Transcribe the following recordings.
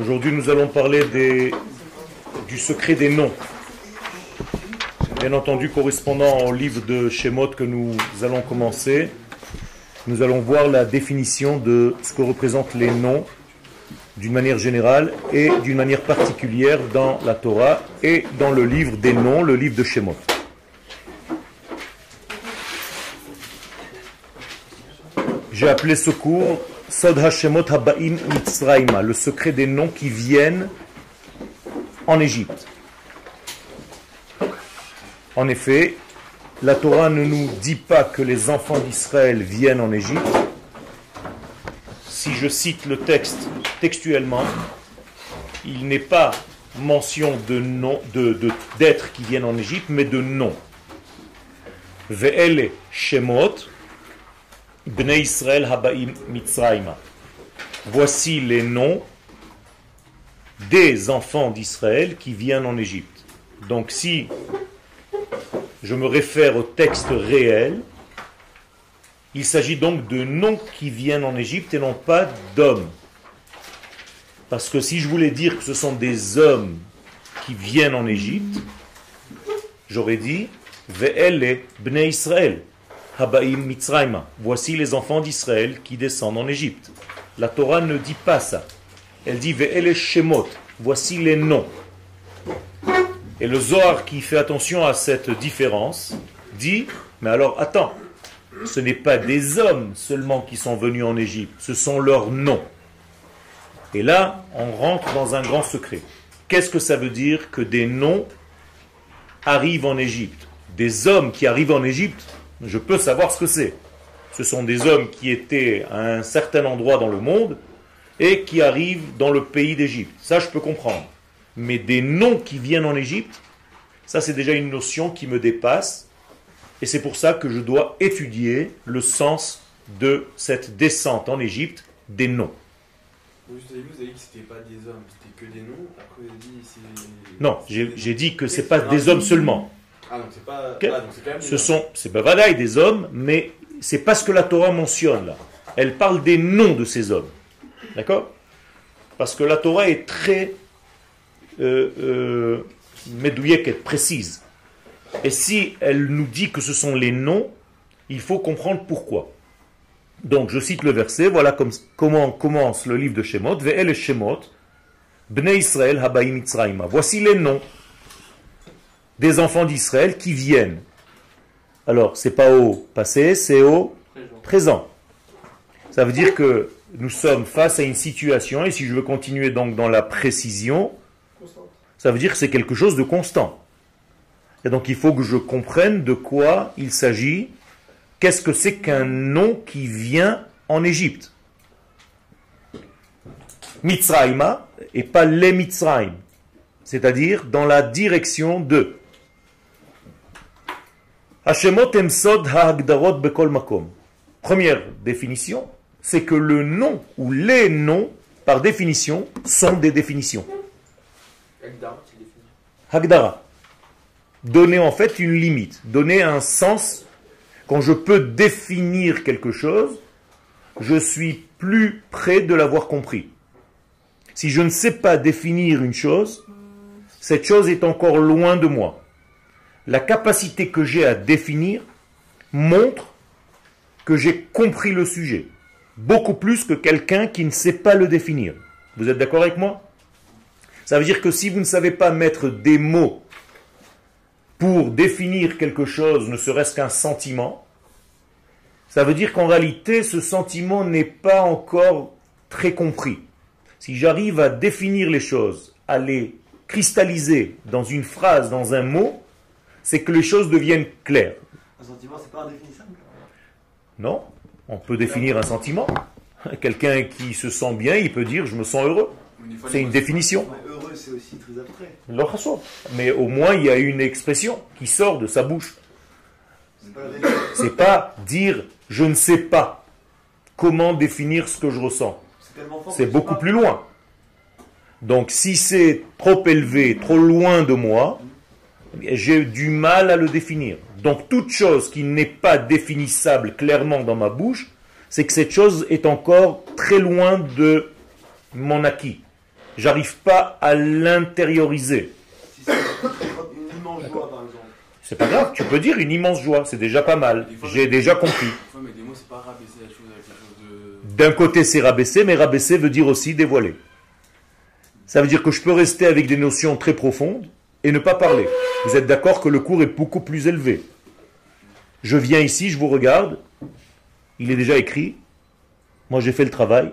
Aujourd'hui, nous allons parler des, du secret des noms. Bien entendu, correspondant au livre de Shemot que nous allons commencer, nous allons voir la définition de ce que représentent les noms d'une manière générale et d'une manière particulière dans la Torah et dans le livre des noms, le livre de Shemot. J'ai appelé ce cours Sod Hashemot Habaim Mitzrayma, le secret des noms qui viennent en Égypte. En effet, la Torah ne nous dit pas que les enfants d'Israël viennent en Égypte. Si je cite le texte textuellement, il n'est pas mention de, d'êtres qui viennent en Égypte, mais de noms. Ve'ele Shemot, Bnei Israël Habaim Mitzrayma. Voici les noms des enfants d'Israël qui viennent en Égypte. Donc si je me réfère au texte réel, il s'agit donc de noms qui viennent en Égypte et non pas d'hommes. Parce que si je voulais dire que ce sont des hommes qui viennent en Égypte, j'aurais dit Ve'ele Bnei Israël. Habaim Mitzrayma. Voici les enfants d'Israël qui descendent en Égypte. La Torah ne dit pas ça. Elle dit Ve'ele Shemot. Voici les noms. Et le Zohar qui fait attention à cette différence dit Mais alors attends, ce n'est pas des hommes seulement qui sont venus en Égypte, ce sont leurs noms. Et là, on rentre dans un grand secret. Qu'est-ce que ça veut dire que des noms arrivent en Égypte? Des hommes qui arrivent en Égypte je peux savoir ce que c'est. Ce sont des hommes qui étaient à un certain endroit dans le monde et qui arrivent dans le pays d'Égypte. Ça, je peux comprendre. Mais des noms qui viennent en Égypte, ça, c'est déjà une notion qui me dépasse. Et c'est pour ça que je dois étudier le sens de cette descente en Égypte des noms. Vous avez dit que c'était pas des hommes, c'était que des noms. Après, vous avez dit non, j'ai dit que c'est pas des hommes seulement. Ah, donc c'est pas. Ah, ce sont, c'est des hommes, mais c'est pas ce que la Torah mentionne là. Elle parle des noms de ces hommes. D'accord? Parce que la Torah est très euh, euh, précise. Et si elle nous dit que ce sont les noms, il faut comprendre pourquoi. Donc je cite le verset, voilà comme, comment commence le livre de Shemot. Ve'el Shemot, Bnei Israël Habaim Voici les noms des enfants d'Israël qui viennent. Alors, c'est pas au passé, c'est au présent. Ça veut dire que nous sommes face à une situation, et si je veux continuer donc dans la précision, ça veut dire que c'est quelque chose de constant. Et donc il faut que je comprenne de quoi il s'agit, qu'est-ce que c'est qu'un nom qui vient en Égypte? Mitzrayma, et pas les Mitzrayim, c'est-à-dire dans la direction de. Première définition, c'est que le nom ou les noms, par définition, sont des définitions. Hagdara. Donner en fait une limite, donner un sens. Quand je peux définir quelque chose, je suis plus près de l'avoir compris. Si je ne sais pas définir une chose, cette chose est encore loin de moi la capacité que j'ai à définir montre que j'ai compris le sujet, beaucoup plus que quelqu'un qui ne sait pas le définir. Vous êtes d'accord avec moi? Ça veut dire que si vous ne savez pas mettre des mots pour définir quelque chose, ne serait-ce qu'un sentiment, ça veut dire qu'en réalité, ce sentiment n'est pas encore très compris. Si j'arrive à définir les choses, à les cristalliser dans une phrase, dans un mot, c'est que les choses deviennent claires. Un sentiment, c'est pas indéfinissable Non, on peut définir un sentiment. Quelqu'un qui se sent bien, il peut dire je me sens heureux. C'est une définition. Heureux, c'est aussi très abstrait. Mais au moins, il y a une expression qui sort de sa bouche. C'est pas dire je ne sais pas comment définir ce que je ressens. C'est beaucoup plus loin. Donc si c'est trop élevé, trop loin de moi, j'ai du mal à le définir. Donc toute chose qui n'est pas définissable clairement dans ma bouche, c'est que cette chose est encore très loin de mon acquis. J'arrive pas à l'intérioriser. Si c'est une immense joie, par exemple. C'est pas grave, tu peux dire une immense joie, c'est déjà pas mal. J'ai déjà compris. D'un côté, c'est rabaisser, mais rabaisser veut dire aussi dévoiler. Ça veut dire que je peux rester avec des notions très profondes et ne pas parler. Vous êtes d'accord que le cours est beaucoup plus élevé. Je viens ici, je vous regarde, il est déjà écrit, moi j'ai fait le travail,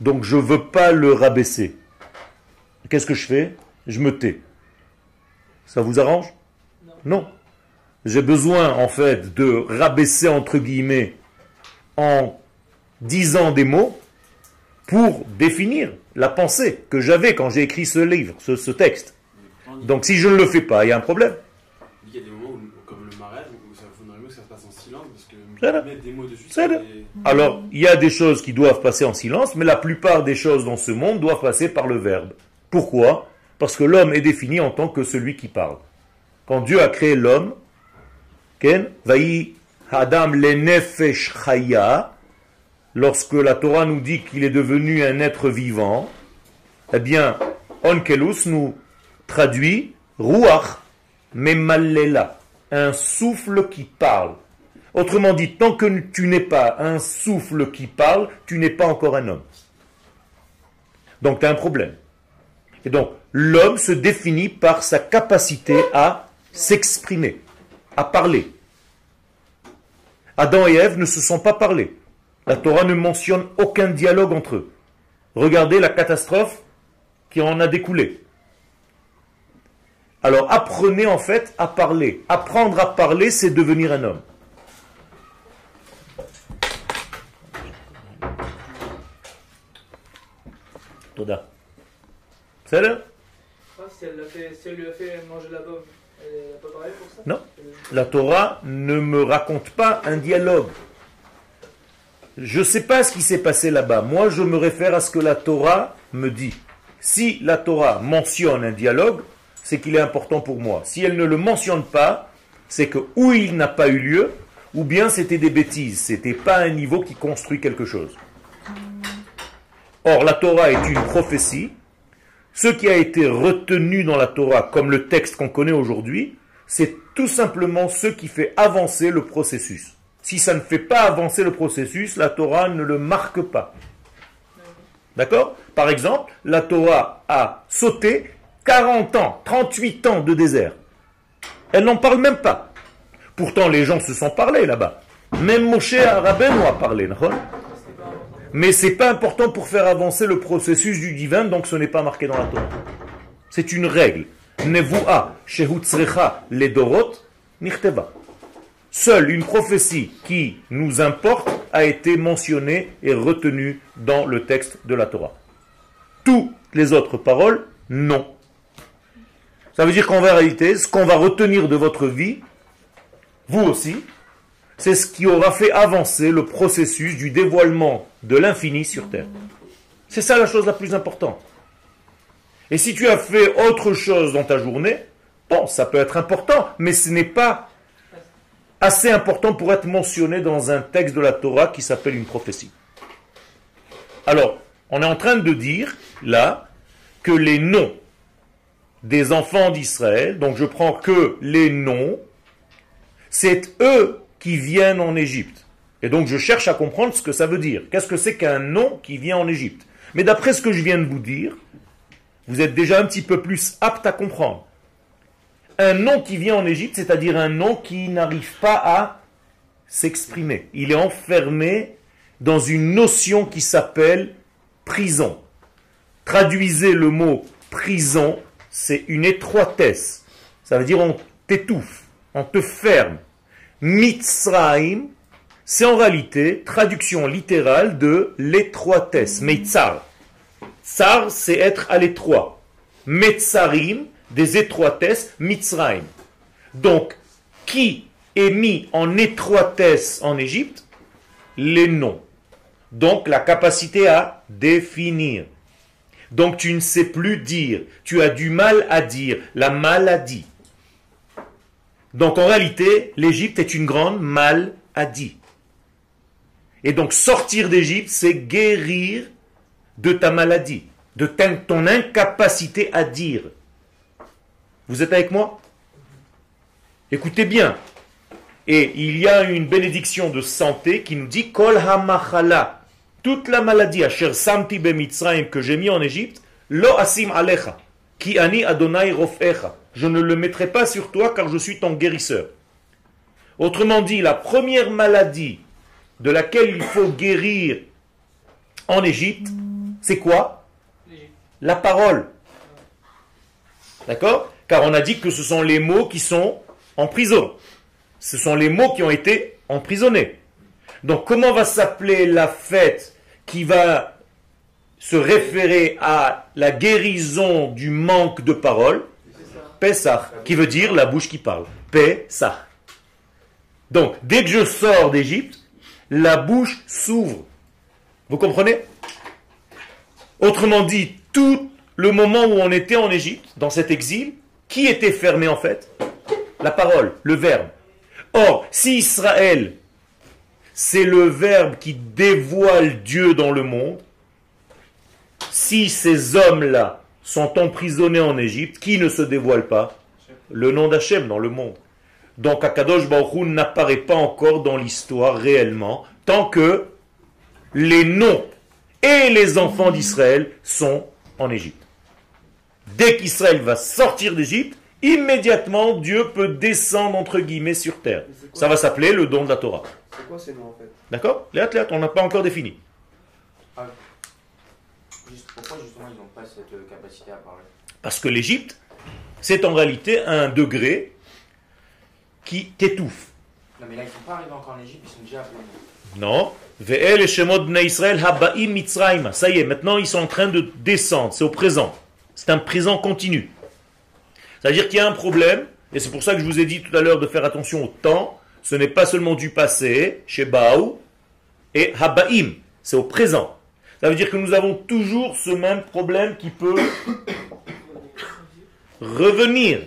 donc je ne veux pas le rabaisser. Qu'est-ce que je fais? Je me tais. Ça vous arrange? Non. J'ai besoin en fait de rabaisser entre guillemets en disant des mots pour définir la pensée que j'avais quand j'ai écrit ce livre, ce, ce texte. Donc si je ne le fais pas, il y a un problème. Il y a des moments où, comme le mariage, où ça faudrait mieux que ça se passe en silence parce que C'est vrai. mettre des mots dessus, C'est vrai. des- Alors, il y a des choses qui doivent passer en silence, mais la plupart des choses dans ce monde doivent passer par le verbe. Pourquoi? Parce que l'homme est défini en tant que celui qui parle. Quand Dieu a créé l'homme, Ken, Vaï Adam le nefesh chaya, lorsque la Torah nous dit qu'il est devenu un être vivant, eh bien, Onkelus nous traduit Ruach Memallela, un souffle qui parle. Autrement dit, tant que tu n'es pas un souffle qui parle, tu n'es pas encore un homme. Donc tu as un problème. Et donc, l'homme se définit par sa capacité à s'exprimer, à parler. Adam et Ève ne se sont pas parlé. La Torah ne mentionne aucun dialogue entre eux. Regardez la catastrophe qui en a découlé. Alors apprenez en fait à parler. Apprendre à parler, c'est devenir un homme. Toda. C'est là? Ah, si, elle l'a fait, si elle lui a fait manger la pomme, elle n'a pas parlé pour ça? Non. La Torah ne me raconte pas un dialogue. Je ne sais pas ce qui s'est passé là-bas. Moi, je me réfère à ce que la Torah me dit. Si la Torah mentionne un dialogue, c'est qu'il est important pour moi. Si elle ne le mentionne pas, c'est que ou il n'a pas eu lieu, ou bien c'était des bêtises. C'était pas un niveau qui construit quelque chose. Or, la Torah est une prophétie. Ce qui a été retenu dans la Torah comme le texte qu'on connaît aujourd'hui, c'est tout simplement ce qui fait avancer le processus. Si ça ne fait pas avancer le processus, la Torah ne le marque pas. D'accord? Par exemple, la Torah a sauté 40 ans, 38 ans de désert. Elle n'en parle même pas. Pourtant, les gens se sont parlé là-bas. Même Moshe Rabbeinu a parlé. mais c'est pas important pour faire avancer le processus du divin, donc ce n'est pas marqué dans la Torah. C'est une règle. Nevua shehutzrecha ledorot nichteva. Seule une prophétie qui nous importe a été mentionnée et retenue dans le texte de la Torah. Toutes les autres paroles, non. Ça veut dire qu'en réalité, ce qu'on va retenir de votre vie, vous aussi, c'est ce qui aura fait avancer le processus du dévoilement de l'infini sur Terre. C'est ça la chose la plus importante. Et si tu as fait autre chose dans ta journée, bon, ça peut être important, mais ce n'est pas assez important pour être mentionné dans un texte de la Torah qui s'appelle une prophétie. Alors, on est en train de dire, là, que les noms des enfants d'Israël, donc je prends que les noms, c'est eux qui viennent en Égypte. Et donc je cherche à comprendre ce que ça veut dire. Qu'est-ce que c'est qu'un nom qui vient en Égypte? Mais d'après ce que je viens de vous dire, vous êtes déjà un petit peu plus apte à comprendre. Un nom qui vient en Égypte, c'est-à-dire un nom qui n'arrive pas à s'exprimer. Il est enfermé dans une notion qui s'appelle prison. Traduisez le mot prison, c'est une étroitesse. Ça veut dire on t'étouffe, on te ferme. Mitzraim, c'est en réalité traduction littérale de l'étroitesse. Meitzar. Tsar, c'est être à l'étroit. Metzarim, des étroitesses, Mitzraim. Donc, qui est mis en étroitesse en Égypte? Les noms. Donc, la capacité à définir. Donc, tu ne sais plus dire. Tu as du mal à dire. La maladie. Donc, en réalité, l'Égypte est une grande maladie. Et donc, sortir d'Égypte, c'est guérir de ta maladie. de ton incapacité à dire. Vous êtes avec moi? Écoutez bien. Et il y a une bénédiction de santé qui nous dit Kol hamachala, toute la maladie, asher samti bemitzrayim, que j'ai mis en Égypte, lo asim alecha, ki ani adonai rofecha. Je ne le mettrai pas sur toi car je suis ton guérisseur. Autrement dit, la première maladie de laquelle il faut guérir en Égypte, c'est quoi? La parole. D'accord? Car on a dit que ce sont les mots qui sont en prison. Ce sont les mots qui ont été emprisonnés. Donc comment va s'appeler la fête qui va se référer à la guérison du manque de parole Pessah, qui veut dire la bouche qui parle. Pessah. Donc, dès que je sors d'Égypte, la bouche s'ouvre. Vous comprenez? Autrement dit, tout le moment où on était en Égypte, dans cet exil, qui était fermé en fait? La parole, le verbe. Or, si Israël, c'est le verbe qui dévoile Dieu dans le monde, si ces hommes-là sont emprisonnés en Égypte, qui ne se dévoile pas? Le nom d'Hachem dans le monde. Donc Akadosh Baruch n'apparaît pas encore dans l'histoire réellement, tant que les noms et les enfants d'Israël sont en Égypte. Dès qu'Israël va sortir d'Égypte, immédiatement Dieu peut descendre entre guillemets sur terre. Ça va s'appeler le don de la Torah. C'est quoi ces noms en fait? D'accord? Les athlètes, on n'a pas encore défini. Juste- pourquoi justement ils n'ont pas cette euh, capacité à parler? Parce que l'Égypte, c'est en réalité un degré qui t'étouffe. Non mais là ils sont pas arrivés encore en Égypte, ils sont déjà à plein. Non. Ça y est, maintenant ils sont en train de descendre. C'est au présent. C'est un présent continu. C'est-à-dire qu'il y a un problème, et c'est pour ça que je vous ai dit tout à l'heure de faire attention au temps. Ce n'est pas seulement du passé, chez Baou, et haba'im. C'est au présent. Ça veut dire que nous avons toujours ce même problème qui peut revenir.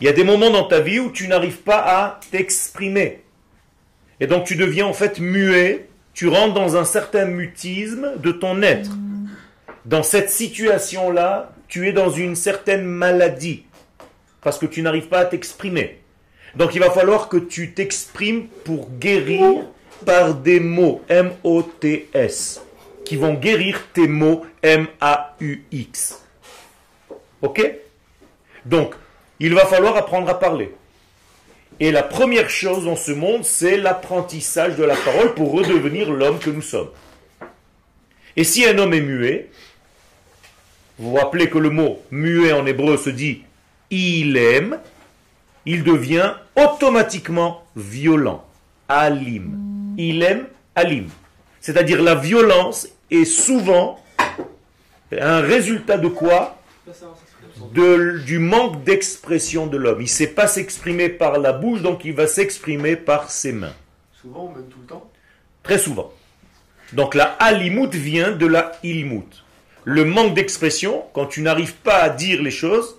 Il y a des moments dans ta vie où tu n'arrives pas à t'exprimer. Et donc tu deviens en fait muet, tu rentres dans un certain mutisme de ton être. Dans cette situation-là, tu es dans une certaine maladie, parce que tu n'arrives pas à t'exprimer. Donc il va falloir que tu t'exprimes pour guérir par des mots M-O-T-S, qui vont guérir tes mots M-A-U-X. Ok? Donc, il va falloir apprendre à parler. Et la première chose dans ce monde, c'est l'apprentissage de la parole pour redevenir l'homme que nous sommes. Et si un homme est muet, vous vous rappelez que le mot muet en hébreu se dit il aime, il devient automatiquement violent. Alim. Il aime, alim. C'est-à-dire la violence est souvent un résultat de quoi? De- du manque d'expression de l'homme. Il ne sait pas s'exprimer par la bouche, donc il va s'exprimer par ses mains. Souvent ou même tout le temps? Très souvent. Donc la alimout vient de la ilmout. Le manque d'expression, quand tu n'arrives pas à dire les choses,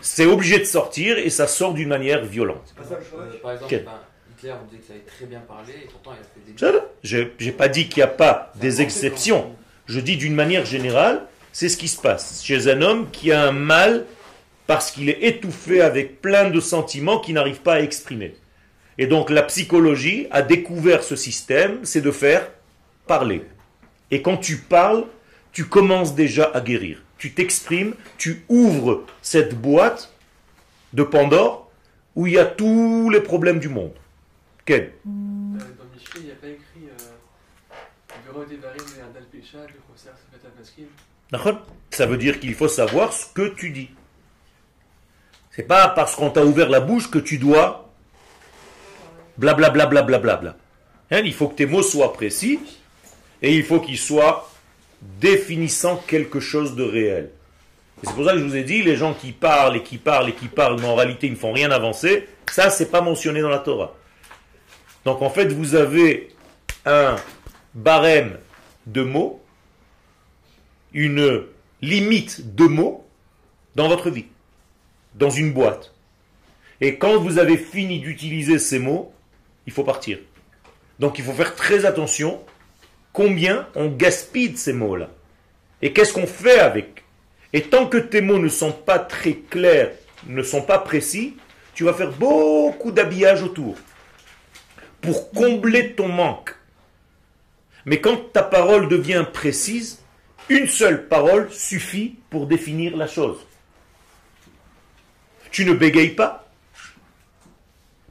c'est obligé de sortir et ça sort d'une manière violente. C'est pas ça Euh, par exemple, ben, Hitler on disait que ça avait très bien parlé et pourtant il a fait des. Je n'ai pas dit qu'il n'y a pas des exceptions. Je dis d'une manière générale, c'est ce qui se passe chez un homme qui a un mal parce qu'il est étouffé avec plein de sentiments qu'il n'arrive pas à exprimer. Et donc la psychologie a découvert ce système, c'est de faire parler. Et quand tu parles, tu commences déjà à guérir. Tu t'exprimes, tu ouvres cette boîte de Pandore où il y a tous les problèmes du monde. Quel Euh, Dans Michelet, il n'y a pas écrit euh, Ça veut dire qu'il faut savoir ce que tu dis. C'est pas parce qu'on t'a ouvert la bouche que tu dois blablabla. Bla, bla, bla, bla. Hein, il faut que tes mots soient précis et il faut qu'ils soient définissant quelque chose de réel. Et c'est pour ça que je vous ai dit, les gens qui parlent et qui parlent et qui parlent, mais en réalité ils ne font rien avancer, ça c'est pas mentionné dans la Torah. Donc en fait vous avez un barème de mots une limite de mots dans votre vie, dans une boîte. Et quand vous avez fini d'utiliser ces mots, il faut partir. Donc il faut faire très attention combien on gaspille ces mots-là. Et qu'est-ce qu'on fait avec Et tant que tes mots ne sont pas très clairs, ne sont pas précis, tu vas faire beaucoup d'habillage autour pour combler ton manque. Mais quand ta parole devient précise, une seule parole suffit pour définir la chose. Tu ne bégayes pas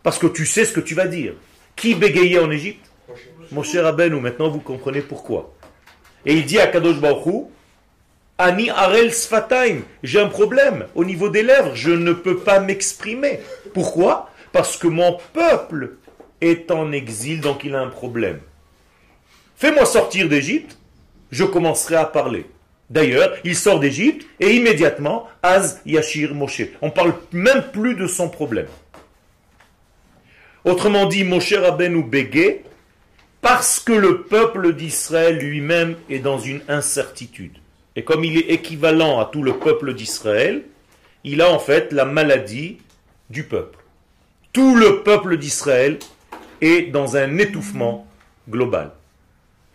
parce que tu sais ce que tu vas dire. Qui bégayait en Égypte? Mon cher Rabbeinu, maintenant vous comprenez pourquoi. Et il dit à Kadosh Baruch Hu, Ani Arel Sfataim, j'ai un problème au niveau des lèvres, je ne peux pas m'exprimer. Pourquoi? Parce que mon peuple est en exil, donc il a un problème. Fais-moi sortir d'Égypte, je commencerai à parler. D'ailleurs, il sort d'Égypte et immédiatement, Az Yashir Moshe. On parle même plus de son problème. Autrement dit, Moshe Rabbeinu bégait parce que le peuple d'Israël lui-même est dans une incertitude. Et comme il est équivalent à tout le peuple d'Israël, il a en fait la maladie du peuple. Tout le peuple d'Israël est dans un étouffement global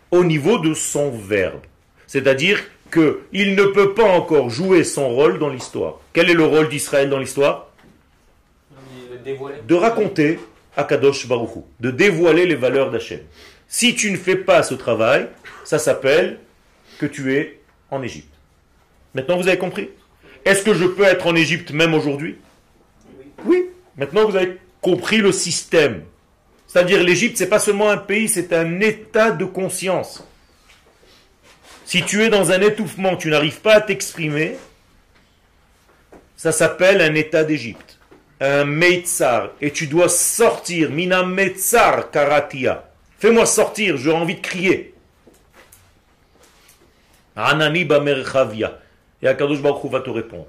au niveau de son verbe. C'est-à-dire qu'il ne peut pas encore jouer son rôle dans l'histoire. Quel est le rôle d'Israël dans l'histoire? De raconter Akadosh Baruchou, de dévoiler les valeurs d'Hachem. Si tu ne fais pas ce travail, ça s'appelle que tu es en Égypte. Maintenant, vous avez compris? Est-ce que je peux être en Égypte même aujourd'hui? Oui. Maintenant, vous avez compris le système. C'est-à-dire l'Égypte, c'est pas seulement un pays, c'est un état de conscience. Si tu es dans un étouffement, tu n'arrives pas à t'exprimer, ça s'appelle un état d'Égypte, un Meitzar, et tu dois sortir, Mina Meitzar Karatia. Fais-moi sortir, j'ai envie de crier. Anani Bamerchavia. Et Akadosh Baruch Hu va te répondre.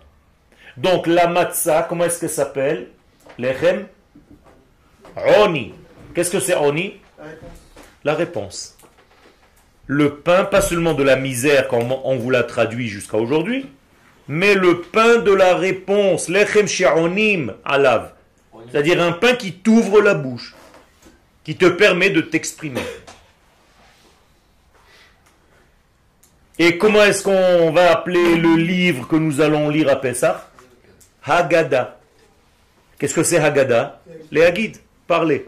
Donc la matzah, comment est-ce qu'elle s'appelle? Lechem? Oni. Qu'est-ce que c'est Oni? La réponse. La réponse. Le pain, pas seulement de la misère, comme on vous l'a traduit jusqu'à aujourd'hui, mais le pain de la réponse, lechem shi'onim alav. C'est-à-dire un pain qui t'ouvre la bouche, qui te permet de t'exprimer. Et comment est-ce qu'on va appeler le livre que nous allons lire à Pessah? Haggadah. Qu'est-ce que c'est Haggadah? Les Haggids, parler.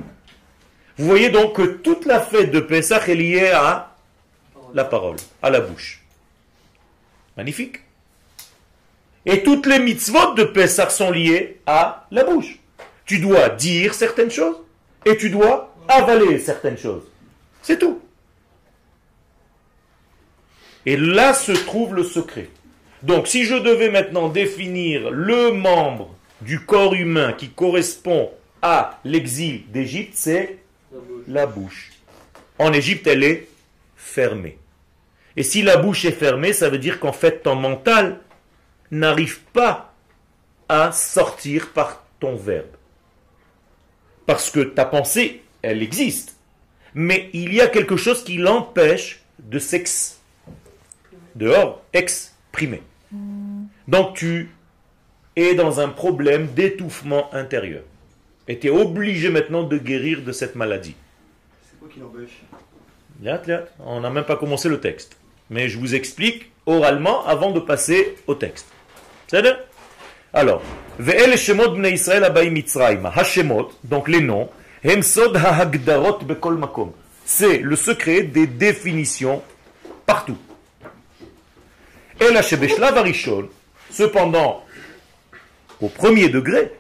Vous voyez donc que toute la fête de Pessah est liée à la parole, à la bouche. Magnifique. Et toutes les mitzvot de Pessah sont liées à la bouche. Tu dois dire certaines choses et tu dois avaler certaines choses. C'est tout. Et là se trouve le secret. Donc si je devais maintenant définir le membre du corps humain qui correspond à l'exil d'Égypte, c'est la bouche. En Égypte, elle est fermée. Et si la bouche est fermée, ça veut dire qu'en fait, ton mental n'arrive pas à sortir par ton verbe. Parce que ta pensée, elle existe. Mais il y a quelque chose qui l'empêche de s'ex... dehors, exprimer. Donc tu es dans un problème d'étouffement intérieur. Et tu es obligé maintenant de guérir de cette maladie. C'est quoi qui l'empêche? On n'a même pas commencé le texte. Mais je vous explique oralement avant de passer au texte. C'est ça Alors, Ve'el Shemot Bnei Israël Abaï Mitzrayim. Hashemot, donc les noms, Hem Sod HaHagdarot Bekol Makom. C'est le secret des définitions partout. El Hashebeshlav Arishon, cependant, au premier degré,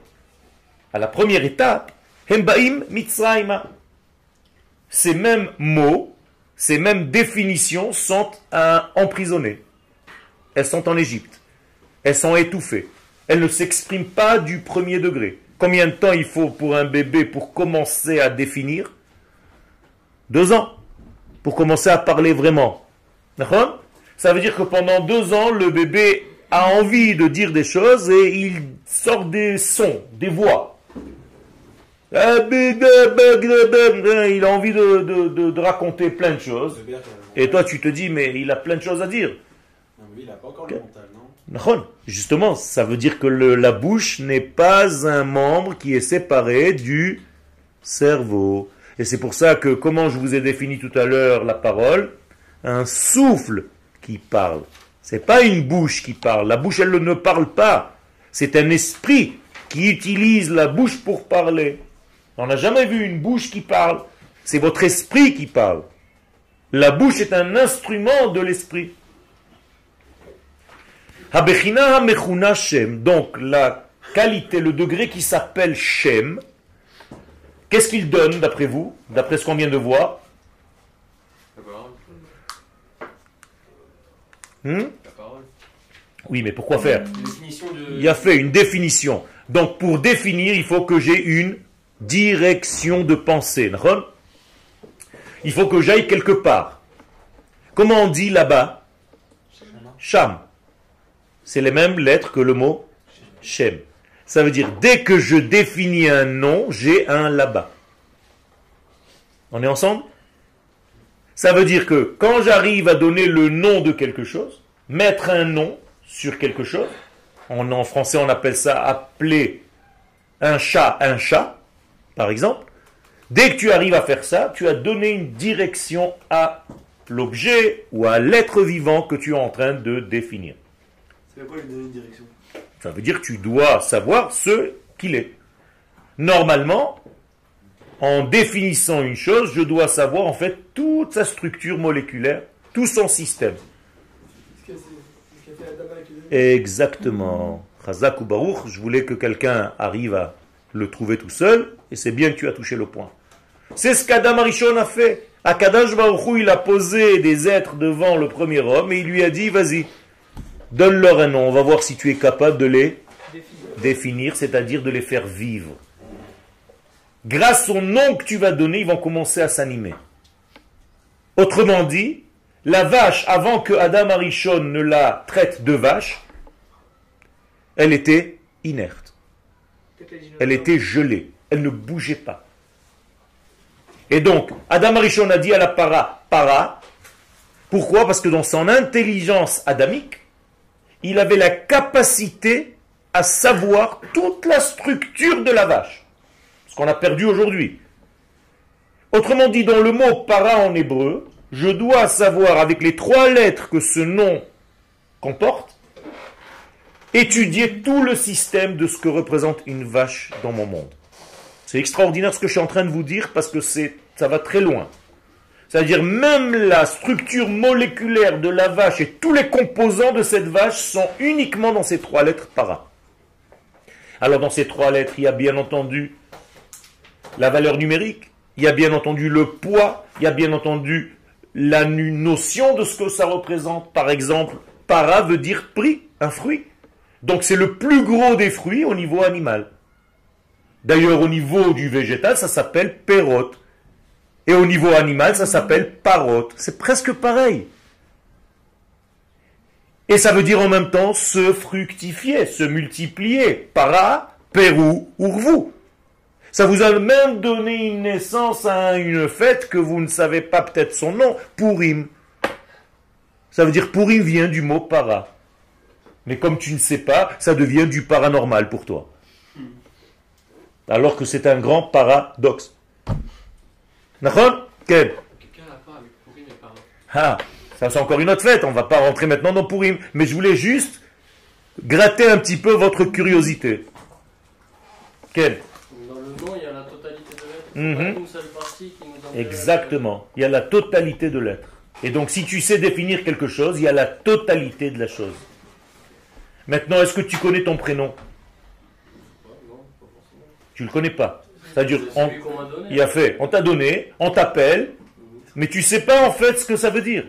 à la première étape, Hembaim Mitzrayim. Ces mêmes mots, ces mêmes définitions sont euh, emprisonnées. Elles sont en Égypte. Elles sont étouffées. Elles ne s'expriment pas du premier degré. Combien de temps il faut pour un bébé pour commencer à définir? Deux ans. Pour commencer à parler vraiment. D'accord? Ça veut dire que pendant deux ans, le bébé a envie de dire des choses et il sort des sons, des voix. Il a envie de, de- de- de raconter plein de choses. Et toi, tu te dis, mais il a plein de choses à dire. Non, mais lui, il a pas encore le mental, non? Justement, ça veut dire que la bouche n'est pas un membre qui est séparé du cerveau. Et c'est pour ça que, comment je vous ai défini tout à l'heure la parole, un souffle qui parle. C'est pas une bouche qui parle. La bouche, elle ne parle pas. C'est un esprit qui utilise la bouche pour parler. On n'a jamais vu une bouche qui parle. C'est votre esprit qui parle. La bouche est un instrument de l'esprit. Habechina hamechuna Shem. Donc la qualité, le degré qui s'appelle Shem, qu'est-ce qu'il donne d'après vous, d'après ce qu'on vient de voir? La parole. Hmm? La parole. Oui, mais pourquoi faire? De. Il a fait une définition. Donc pour définir, il faut que j'ai une direction de pensée. Il faut que j'aille quelque part. Comment on dit là-bas? Sham. C'est les mêmes lettres que le mot Shem. Ça veut dire, dès que je définis un nom, j'ai un là-bas. On est ensemble? Ça veut dire que quand j'arrive à donner le nom de quelque chose, mettre un nom sur quelque chose, en, en français on appelle ça appeler un chat un chat, par exemple, dès que tu arrives à faire ça, tu as donné une direction à l'objet ou à l'être vivant que tu es en train de définir. C'est quoi lui donner une direction Ça veut dire que tu dois savoir ce qu'il est. Normalement, en définissant une chose, je dois savoir en fait toute sa structure moléculaire, tout son système. Ce fait. Exactement. Chazak ou Baruch, je voulais que quelqu'un arrive à le trouver tout seul, et c'est bien que tu as touché le point. C'est ce qu'Adam Arishon a fait. Akadash Baruch il a posé des êtres devant le premier homme et il lui a dit, vas-y, donne-leur un nom, on va voir si tu es capable de les Définir. définir, c'est-à-dire de les faire vivre. Grâce au nom que tu vas donner, ils vont commencer à s'animer. Autrement dit, la vache, avant que Adam Arishon ne la traite de vache, elle était inerte, elle était gelée, elle ne bougeait pas. Et donc, Adam Arishon a dit à la para, para. Pourquoi? Parce que dans son intelligence adamique, il avait la capacité à savoir toute la structure de la vache. Ce qu'on a perdu aujourd'hui. Autrement dit, dans le mot para en hébreu, je dois savoir avec les trois lettres que ce nom comporte, étudier tout le système de ce que représente une vache dans mon monde. C'est extraordinaire ce que je suis en train de vous dire parce que ça va très loin. C'est-à-dire même la structure moléculaire de la vache et tous les composants de cette vache sont uniquement dans ces trois lettres para. Alors dans ces trois lettres, il y a bien entendu la valeur numérique, il y a bien entendu le poids, il y a bien entendu la notion de ce que ça représente. Par exemple, para veut dire prix, un fruit. Donc c'est le plus gros des fruits au niveau animal. D'ailleurs, au niveau du végétal, ça s'appelle pérote. Et au niveau animal, ça s'appelle parote. C'est presque pareil. Et ça veut dire en même temps se fructifier, se multiplier. Para, Pérou, Urvu. Ça vous a même donné une naissance à une fête que vous ne savez pas peut-être son nom, Purim. Ça veut dire Purim vient du mot para. Mais comme tu ne sais pas, ça devient du paranormal pour toi. Alors que c'est un grand paradoxe. D'accord Quel Quelqu'un n'a pas avec pourri mes parents. Ah, ça c'est encore une autre fête, on va pas rentrer maintenant dans Purim. Mais je voulais juste gratter un petit peu votre curiosité. Quel Dans le nom, il y a la totalité de l'être. Mhm. Pas une seule partie qui nous enverra- Exactement. Il y a la totalité de l'être. Et donc si tu sais définir quelque chose, il y a la totalité de la chose. Maintenant, est-ce que tu connais ton prénom? Ouais, Non, pas forcément. Tu le connais pas? C'est-à-dire, C'est on- il a fait, on t'a donné, on t'appelle, mais tu sais pas en fait ce que ça veut dire.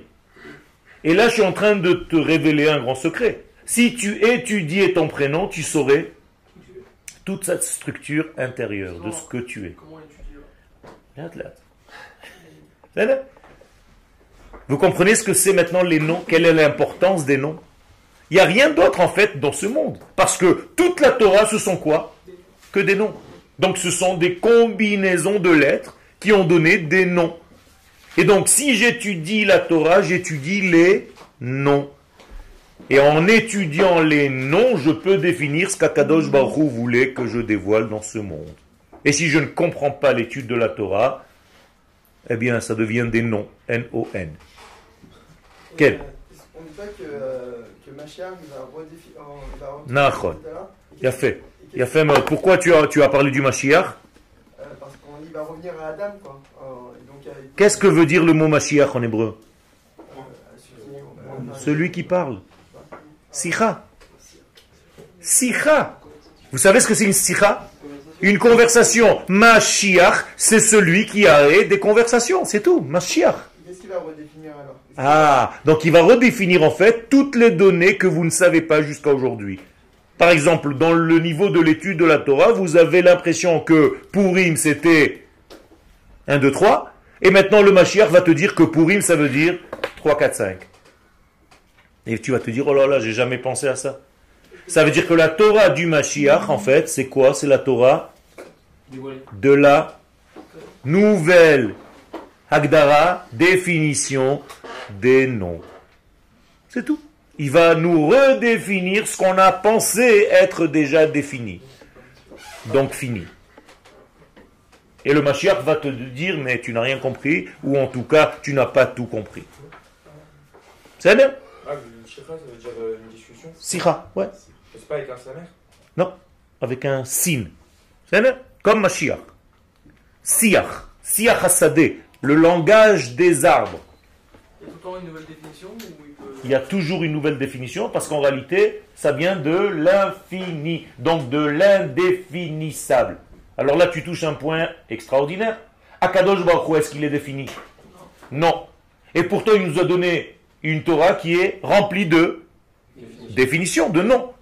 Et là, je suis en train de te révéler un grand secret. Si tu étudiais ton prénom, tu saurais toute cette structure intérieure de ce que tu es. Vous comprenez ce que c'est maintenant les noms? Quelle est l'importance des noms? Il n'y a rien d'autre en fait dans ce monde. Parce que toute la Torah, ce sont quoi? Que des noms. Donc ce sont des combinaisons de lettres qui ont donné des noms. Et donc si j'étudie la Torah, j'étudie les noms. Et en étudiant les noms, je peux définir ce qu'Akadosh Baruch Hu voulait que je dévoile dans ce monde. Et si je ne comprends pas l'étude de la Torah, eh bien, ça devient des noms. N-O-N. Quel? On dit pas que euh, Mashiach, il va redéfinir. oh, il va redéfinir Il a fait. Fait, mais pourquoi tu as, tu as parlé du Mashiach? Euh, Parce qu'on va revenir à Adam, quoi. Euh, euh, Qu'est-ce que veut dire le mot Mashiach en hébreu? Euh, celui qui- euh, Celui qui parle. Sicha. Sicha. Vous savez ce que c'est une sicha? Une conversation. Mashiach, c'est celui qui a des conversations. C'est tout. Mashiach. Qu'est-ce qu'il va redéfinir alors? Ah, donc il va redéfinir en fait toutes les données que vous ne savez pas jusqu'à aujourd'hui. Par exemple, dans le niveau de l'étude de la Torah, vous avez l'impression que Purim c'était 1, 2, 3, et maintenant le Mashiach va te dire que Purim ça veut dire 3, 4, 5. Et tu vas te dire, oh là là, j'ai jamais pensé à ça. Ça veut dire que la Torah du Mashiach, en fait, c'est quoi? C'est la Torah de la nouvelle Hagdara, définition des noms. C'est tout. Il va nous redéfinir ce qu'on a pensé être déjà défini. Donc fini. Et le Mashiach va te dire, mais tu n'as rien compris, ou en tout cas, tu n'as pas tout compris. C'est bien? Ah, ça veut dire euh, une discussion? Ouais. C'est pas avec un salaire? Non, avec un sin. C'est bien? Comme Mashiach. Siach. Siach Hasadeh. Le langage des arbres. Il y a tout le temps une nouvelle définition ou il y a toujours une nouvelle définition parce qu'en réalité, ça vient de l'infini, donc de l'indéfinissable. Alors là, tu touches un point extraordinaire. Akadosh Baruch est-ce qu'il est défini? Non. Et pourtant, il nous a donné une Torah qui est remplie de définitions, de noms.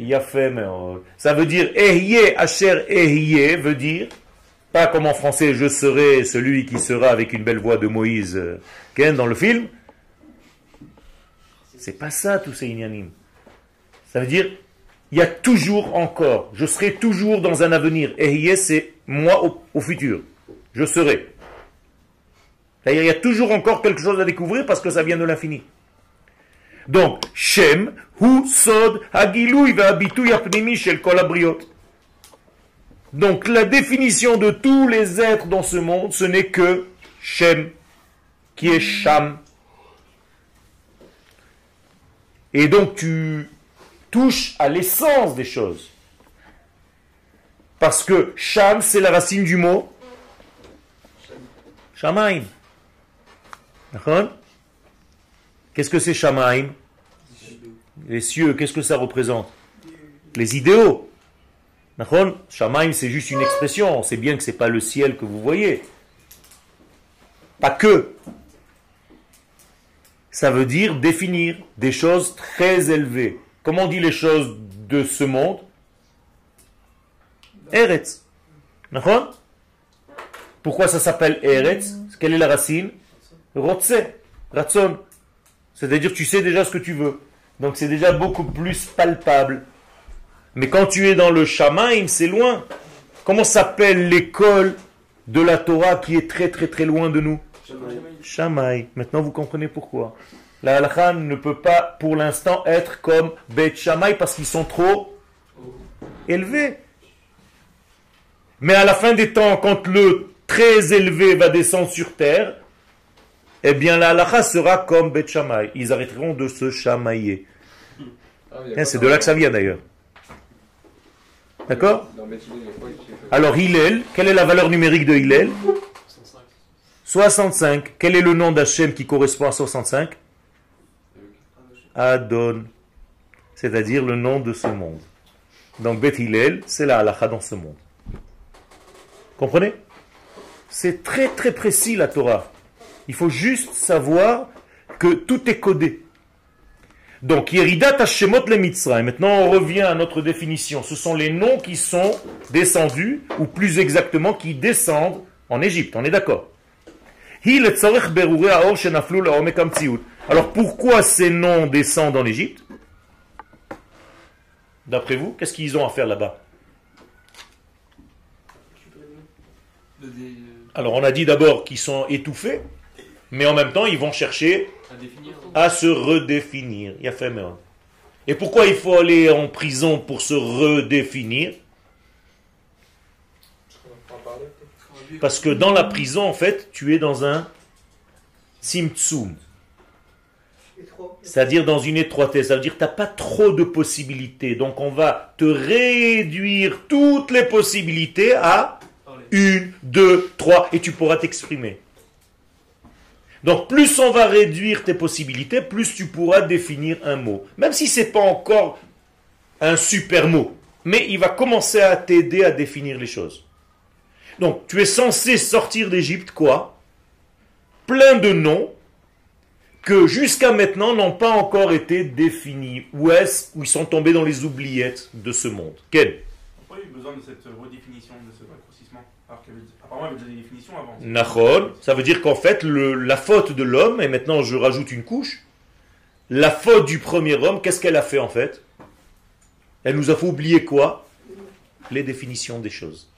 Euh, ça veut dire Ehye Asher Ehye veut dire pas comme en français je serai celui qui sera avec une belle voix de Moïse Ken dans le film. C'est pas ça tous ces inyanim. Ça veut dire il y a toujours encore, je serai toujours dans un avenir. Ehye c'est moi au, futur. Je serai. C'est-à-dire il y a toujours encore quelque chose à découvrir parce que ça vient de l'infini. Donc, Shem, Hu, Sod, Hagilui, Ve'abitui, Apnimi, Shel Kol Abriot. Donc, la définition de tous les êtres dans ce monde, ce n'est que Shem, qui est Sham. Et donc, tu touches à l'essence des choses. Parce que Sham, c'est la racine du mot Shamaim. Qu'est-ce que c'est Shamaim? Les cieux, qu'est-ce que ça représente? Les idéaux. Shamaim, c'est juste une expression. On sait bien que ce n'est pas le ciel que vous voyez. Pas que. Ça veut dire définir des choses très élevées. Comment on dit les choses de ce monde? Eretz. Pourquoi ça s'appelle Eretz? Quelle est la racine? Rotse. Ratson. C'est-à-dire tu sais déjà ce que tu veux. Donc c'est déjà beaucoup plus palpable. Mais quand tu es dans le Shamaim, c'est loin. Comment s'appelle l'école de la Torah qui est très très très loin de nous? Shamaï. Maintenant vous comprenez pourquoi. La halakha ne peut pas pour l'instant être comme Bet Shamaï parce qu'ils sont trop élevés. Mais à la fin des temps, quand le très élevé va descendre sur terre, eh bien la halakha sera comme Bet Shammai. Ils arrêteront de se chamailler. Hein, C'est de là que ça vient d'ailleurs. D'accord Dans Beth Hillel, il y a quoi qui fait Alors Hillel, quelle est la valeur numérique de Hillel 65. 65. Quel est le nom d'Hachem qui correspond à 65 Adon. C'est-à-dire le nom de ce monde. Donc Beth Hillel, c'est la halakha dans ce monde. Comprenez C'est très très précis la Torah. Il faut juste savoir que tout est codé. Donc, Yeridat Hashemot le Mitzrayim. Maintenant, on revient à notre définition. Ce sont les noms qui sont descendus, ou plus exactement, qui descendent en Égypte. On est d'accord? Alors, pourquoi ces noms descendent en Égypte? D'après vous, qu'est-ce qu'ils ont à faire là-bas? Alors, on a dit d'abord qu'ils sont étouffés, mais en même temps, ils vont chercher à se redéfinir. Il y a fait merde. Et pourquoi il faut aller en prison pour se redéfinir? Parce que dans la prison, en fait, tu es dans un simtsum. C'est-à-dire dans une étroitesse, ça veut dire que tu n'as pas trop de possibilités. Donc on va te réduire toutes les possibilités à une, deux, trois, et tu pourras t'exprimer. Donc plus on va réduire tes possibilités, plus tu pourras définir un mot. Même si ce n'est pas encore un super mot. Mais il va commencer à t'aider à définir les choses. Donc tu es censé sortir d'Égypte quoi? Plein de noms que jusqu'à maintenant n'ont pas encore été définis. Où est-ce où ils sont tombés dans les oubliettes de ce monde? Quel Pourquoi il y a besoin de cette redéfinition, de ce Alors qu'il y avait- Apparemment, il y avait déjà des définitions avant. Nachon, ça veut dire qu'en fait, le- la faute de l'homme, et maintenant je rajoute une couche, la faute du premier homme, qu'est-ce qu'elle a fait en fait? Elle nous a fait oublier quoi? Les définitions des choses.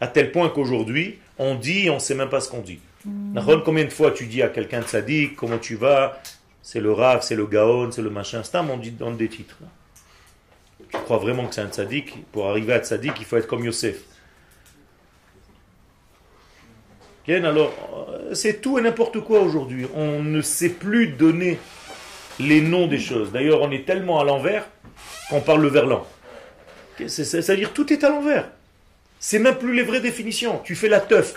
À tel point qu'aujourd'hui, on dit et on ne sait même pas ce qu'on dit. Nachon, combien de fois tu dis à quelqu'un de sadique, comment tu vas? C'est le Rav, c'est le Gaon, c'est le machin. C'est un, on dit dans des titres. Tu crois vraiment que c'est un sadique? Pour arriver à sadique, il faut être comme Yosef. Alors, c'est tout et n'importe quoi aujourd'hui. On ne sait plus donner les noms des choses. D'ailleurs, on est tellement à l'envers qu'on parle le verlan. C'est-à-dire, tout est à l'envers. C'est même plus les vraies définitions. Tu fais la teuf.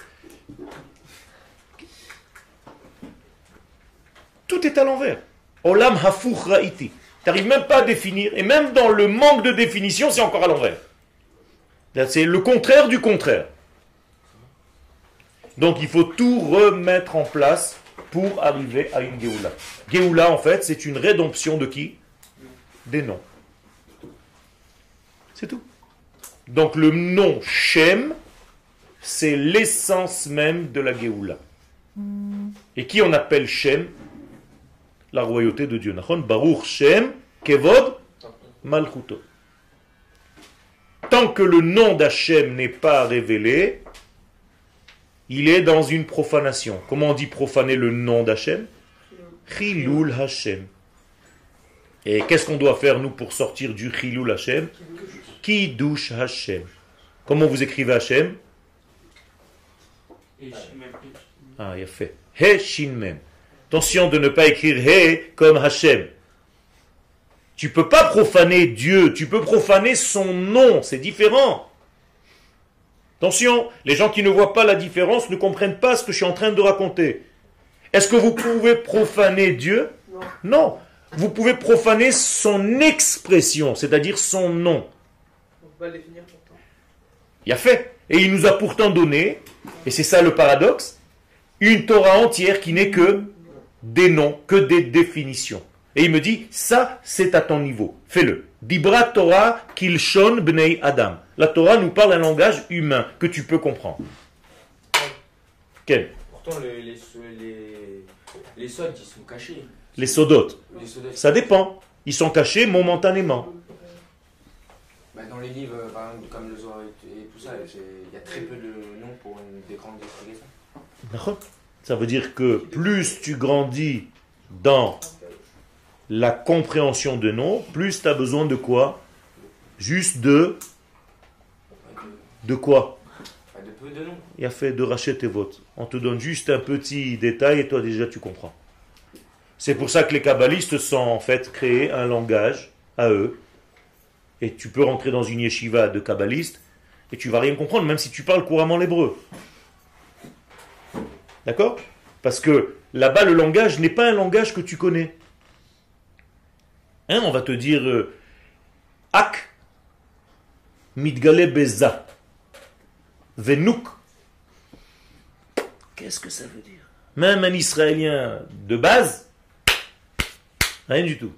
Tout est à l'envers. Olam hafouch ra'iti. Tu n'arrives même pas à définir. Et même dans le manque de définition, c'est encore à l'envers. C'est le contraire du contraire. Donc il faut tout remettre en place pour arriver à une Géoula. Géoula, en fait, c'est une rédemption de qui? Des noms. C'est tout. Donc le nom Shem, c'est l'essence même de la Géoula. Et qui on appelle Shem? La royauté de Dieu. Baruch Shem, Kevod, Malchuto. Tant que le nom d'Hachem n'est pas révélé, il est dans une profanation. Comment on dit profaner le nom d'Hachem? Chilul Hashem. Et qu'est-ce qu'on doit faire, nous, pour sortir du Chilul Hashem Kiddush Hashem. Comment vous écrivez Hashem Ah, il a fait. He Shin Mem. Attention de ne pas écrire He comme Hashem. Tu peux pas profaner Dieu, tu peux profaner son nom, c'est différent. Attention, les gens qui ne voient pas la différence ne comprennent pas ce que je suis en train de raconter. Est-ce que vous pouvez profaner Dieu? Non. Non. Vous pouvez profaner son expression, c'est-à-dire son nom. On va le définir pourtant. Il a fait. Et il nous a pourtant donné, et c'est ça le paradoxe, une Torah entière qui n'est que des noms, que des définitions. Et il me dit, ça c'est à ton niveau, fais-le. Dibra Torah kilshon bnei Adam. La Torah nous parle un langage humain que tu peux comprendre. Quel? Pourtant, les, les, les, les sods, ils sont cachés. Les sodotes. Les sodas, Ça dépend. Ils sont cachés momentanément. bah, dans les livres, euh, par exemple, comme le Zohar et, tout ça, il y a très peu de noms pour une, des grandes explications. D'accord Ça veut dire que plus tu grandis dans la compréhension de noms, plus tu as besoin de quoi? Juste de... De, quoi? De peu de noms. Il a fait de racheter tes votes. On te donne juste un petit détail et toi déjà tu comprends. C'est pour ça que les kabbalistes sont en fait créé un langage à eux. Et tu peux rentrer dans une yeshiva de kabbalistes et tu vas rien comprendre, même si tu parles couramment l'hébreu. D'accord? Parce que là-bas, le langage n'est pas un langage que tu connais. Hein, on va te dire euh, Ak Beza Venouk. Qu'est-ce que ça veut dire? Même un Israélien de base, rien du tout.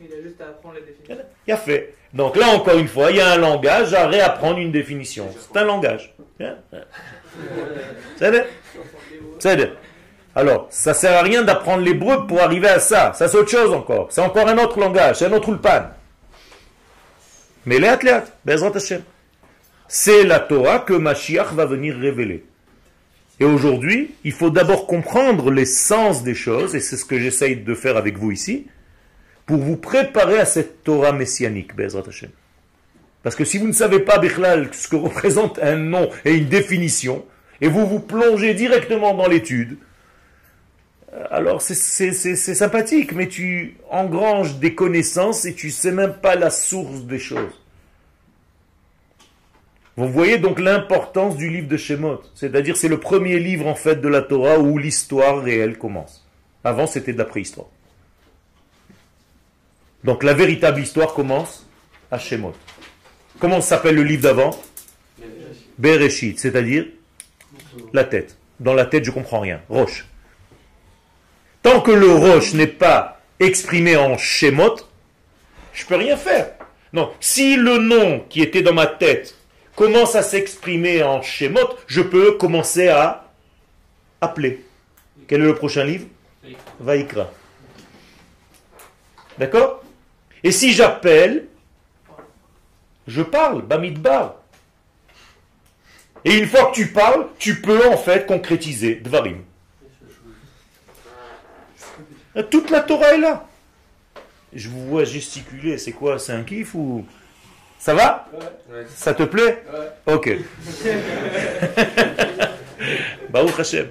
Il a juste à apprendre les définitions. Il a fait. Donc là, encore une fois, il y a un langage à réapprendre une définition. C'est un langage. Hein? C'est. Alors, ça sert à rien d'apprendre l'hébreu pour arriver à ça. Ça, c'est autre chose encore. C'est encore un autre langage. C'est un autre ulpan. Mais léat léat, Bezrat Hashem. C'est la Torah que Mashiach va venir révéler. Et aujourd'hui, il faut d'abord comprendre l'essence des choses, et c'est ce que j'essaye de faire avec vous ici, pour vous préparer à cette Torah messianique, Bezrat Hashem. Parce que si vous ne savez pas, Bichlal, ce que représente un nom et une définition, et vous vous plongez directement dans l'étude, alors c'est- c'est c'est- c'est sympathique, mais tu engranges des connaissances et tu sais même pas la source des choses. Vous voyez donc l'importance du livre de Shemot. C'est-à-dire c'est le premier livre en fait de la Torah où l'histoire réelle commence. Avant c'était de la préhistoire. Donc la véritable histoire commence à Shemot. Comment s'appelle le livre d'avant? Bereshit, c'est-à-dire? La tête. Dans la tête, je comprends rien. Roche. Tant que le roche n'est pas exprimé en Shemot, je peux rien faire. Non, si le nom qui était dans ma tête commence à s'exprimer en Shemot, je peux commencer à appeler. Quel est le prochain livre? Vaikra. D'accord? Et si j'appelle, je parle, Bamidbar. Et une fois que tu parles, tu peux en fait concrétiser Dvarim. Toute la Torah est là. Je vous vois gesticuler, c'est quoi C'est un kiff ou... Ça va? Ouais. Ça te plaît? Ok. Baruch Hashem.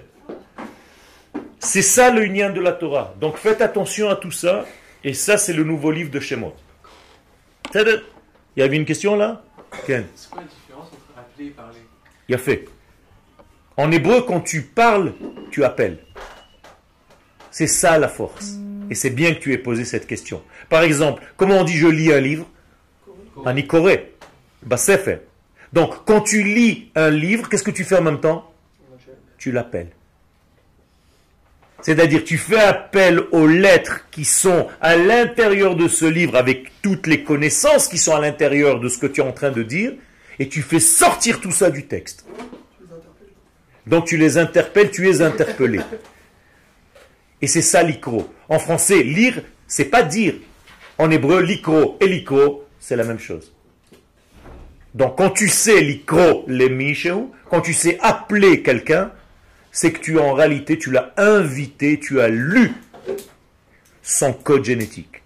C'est ça le lien de la Torah. Donc faites attention à tout ça. Et ça, c'est le nouveau livre de Shemot. Il y avait une question là? Ken C'est quoi la différence entre appeler et parler? Il y a fait. En hébreu, quand tu parles, tu appelles. C'est ça la force. Et c'est bien que tu aies posé cette question. Par exemple, comment on dit je lis un livre? Un ikoré. Basefer. Donc, quand tu lis un livre, qu'est-ce que tu fais en même temps? Tu l'appelles. C'est-à-dire, tu fais appel aux lettres qui sont à l'intérieur de ce livre avec toutes les connaissances qui sont à l'intérieur de ce que tu es en train de dire, et tu fais sortir tout ça du texte. Donc tu les interpelles, tu es interpellé. Et c'est ça l'icro. En français, lire, c'est pas dire. En hébreu, l'icro et l'icro, c'est la même chose. Donc quand tu sais l'icro, les quand tu sais appeler quelqu'un, c'est que tu en réalité, tu l'as invité, tu as lu son code génétique.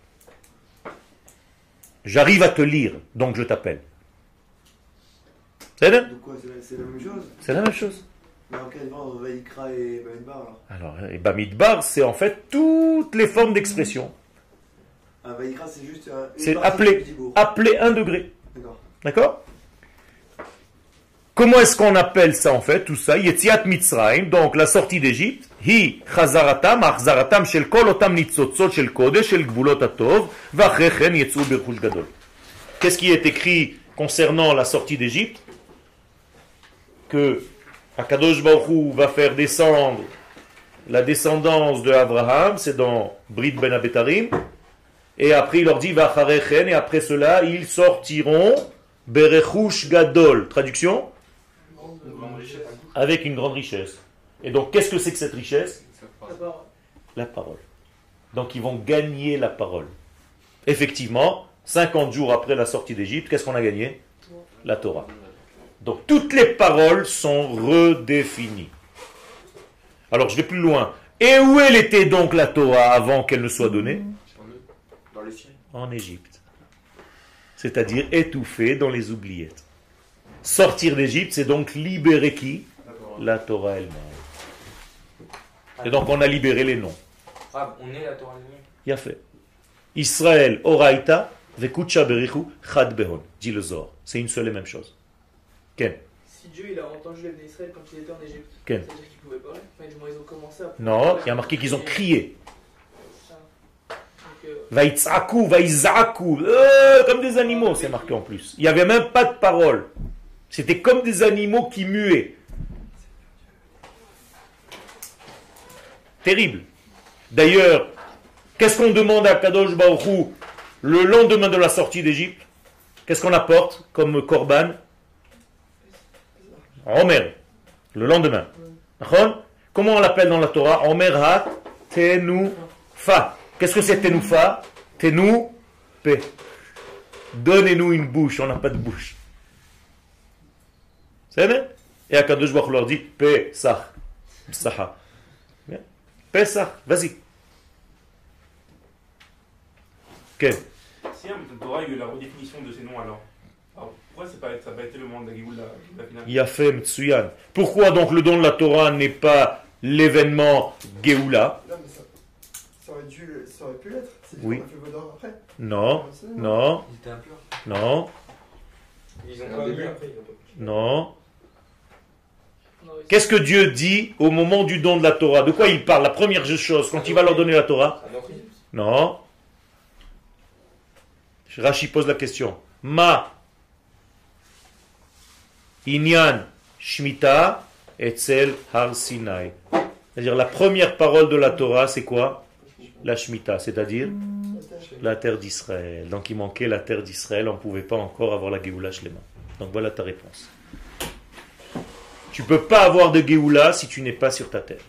J'arrive à te lire, donc je t'appelle. La même chose? C'est la même chose. Vent, Vaikra et Bamidbar alors. Alors, et Bamidbar, c'est en fait toutes les formes d'expression. Un Vaikra, c'est juste un. C'est partie appelé. Appeler un degré. D'accord. D'accord? Comment est-ce qu'on appelle ça en fait Tout ça, Yetziat Mitzrayim, donc la sortie d'Égypte, Hi Chazaratam, Achzaratam shel kol otam nitzotzot shel kodesh shel gvulot atov, vachrechen yetzu birchush gadol. Qu'est-ce qui est écrit concernant la sortie d'Égypte? Que Akadosh Baruch Hu va faire descendre la descendance de Abraham, c'est dans Brit Ben Abetarim, et après il leur dit et après cela ils sortiront Berechush Gadol. Traduction? Avec une grande richesse. Et donc qu'est-ce que c'est que cette richesse? La parole. Donc ils vont gagner la parole. Effectivement, 50 jours après la sortie d'Égypte, qu'est-ce qu'on a gagné? La Torah. Donc toutes les paroles sont redéfinies. Alors je vais plus loin. Et où elle était donc la Torah avant qu'elle ne soit donnée? Sur le- Dans le ciel. En Égypte. C'est-à-dire étouffée dans les oubliettes. Sortir d'Égypte, c'est donc libérer qui? La Torah elle-même. Et donc on a libéré les noms. Ah, on est la Torah elle-même. Il a fait. Israël, Oraita, Vekucha Berichu, Chad Behon. Dit le Zohar. C'est une seule et même chose. Si Dieu il a entendu les d'Israël quand il était en Égypte, Ken. c'est-à-dire qu'ils pouvaient parler. Enfin, du moins, ils ont commencé à. Non, il y a marqué qu'ils ont crié. Euh, Vaïtzaku, vaïzaku. Euh, comme des animaux, c'est marqué en plus. Il n'y avait même pas de parole. C'était comme des animaux qui muaient. Terrible. D'ailleurs, qu'est-ce qu'on demande à Kadosh Baruch Hu le lendemain de la sortie d'Égypte? Qu'est-ce qu'on apporte comme korban? Omer. Le lendemain. Comment on l'appelle dans la Torah Omer ha tenufa. Qu'est-ce que c'est tenufa Tenu pe. Donnez-nous une bouche, on n'a pas de bouche. C'est vrai Et Akadosh Baruch leur dit Pesach. Psaha. Bien. Pesach, vas-y. Quel Si un Torah, il y a eu la redéfinition de ces noms alors. Pourquoi pas, ça n'a pas été le moment de la Géoula, la finale? Yafem Tsuyan. Pourquoi donc le don de la Torah n'est pas l'événement Géoula? Non, mais dû, ça aurait pu l'être. C'est Oui. qu'on a fait après. Non, non, Ils étaient impurs. non, Ils ont pas après, a non. Qu'est-ce que Dieu dit au moment du don de la Torah? De quoi il parle La première chose, quand il va leur donner la Torah? Non. Rashi pose la question. Ma Inyan Shmita Etzel Har Sinai. C'est-à-dire la première parole de la Torah, c'est quoi? La Shemitah, c'est-à-dire la terre d'Israël. Donc il manquait la terre d'Israël, on ne pouvait pas encore avoir la Géoula Shlema. Donc voilà ta réponse. Tu peux pas avoir de Géoula si tu n'es pas sur ta terre.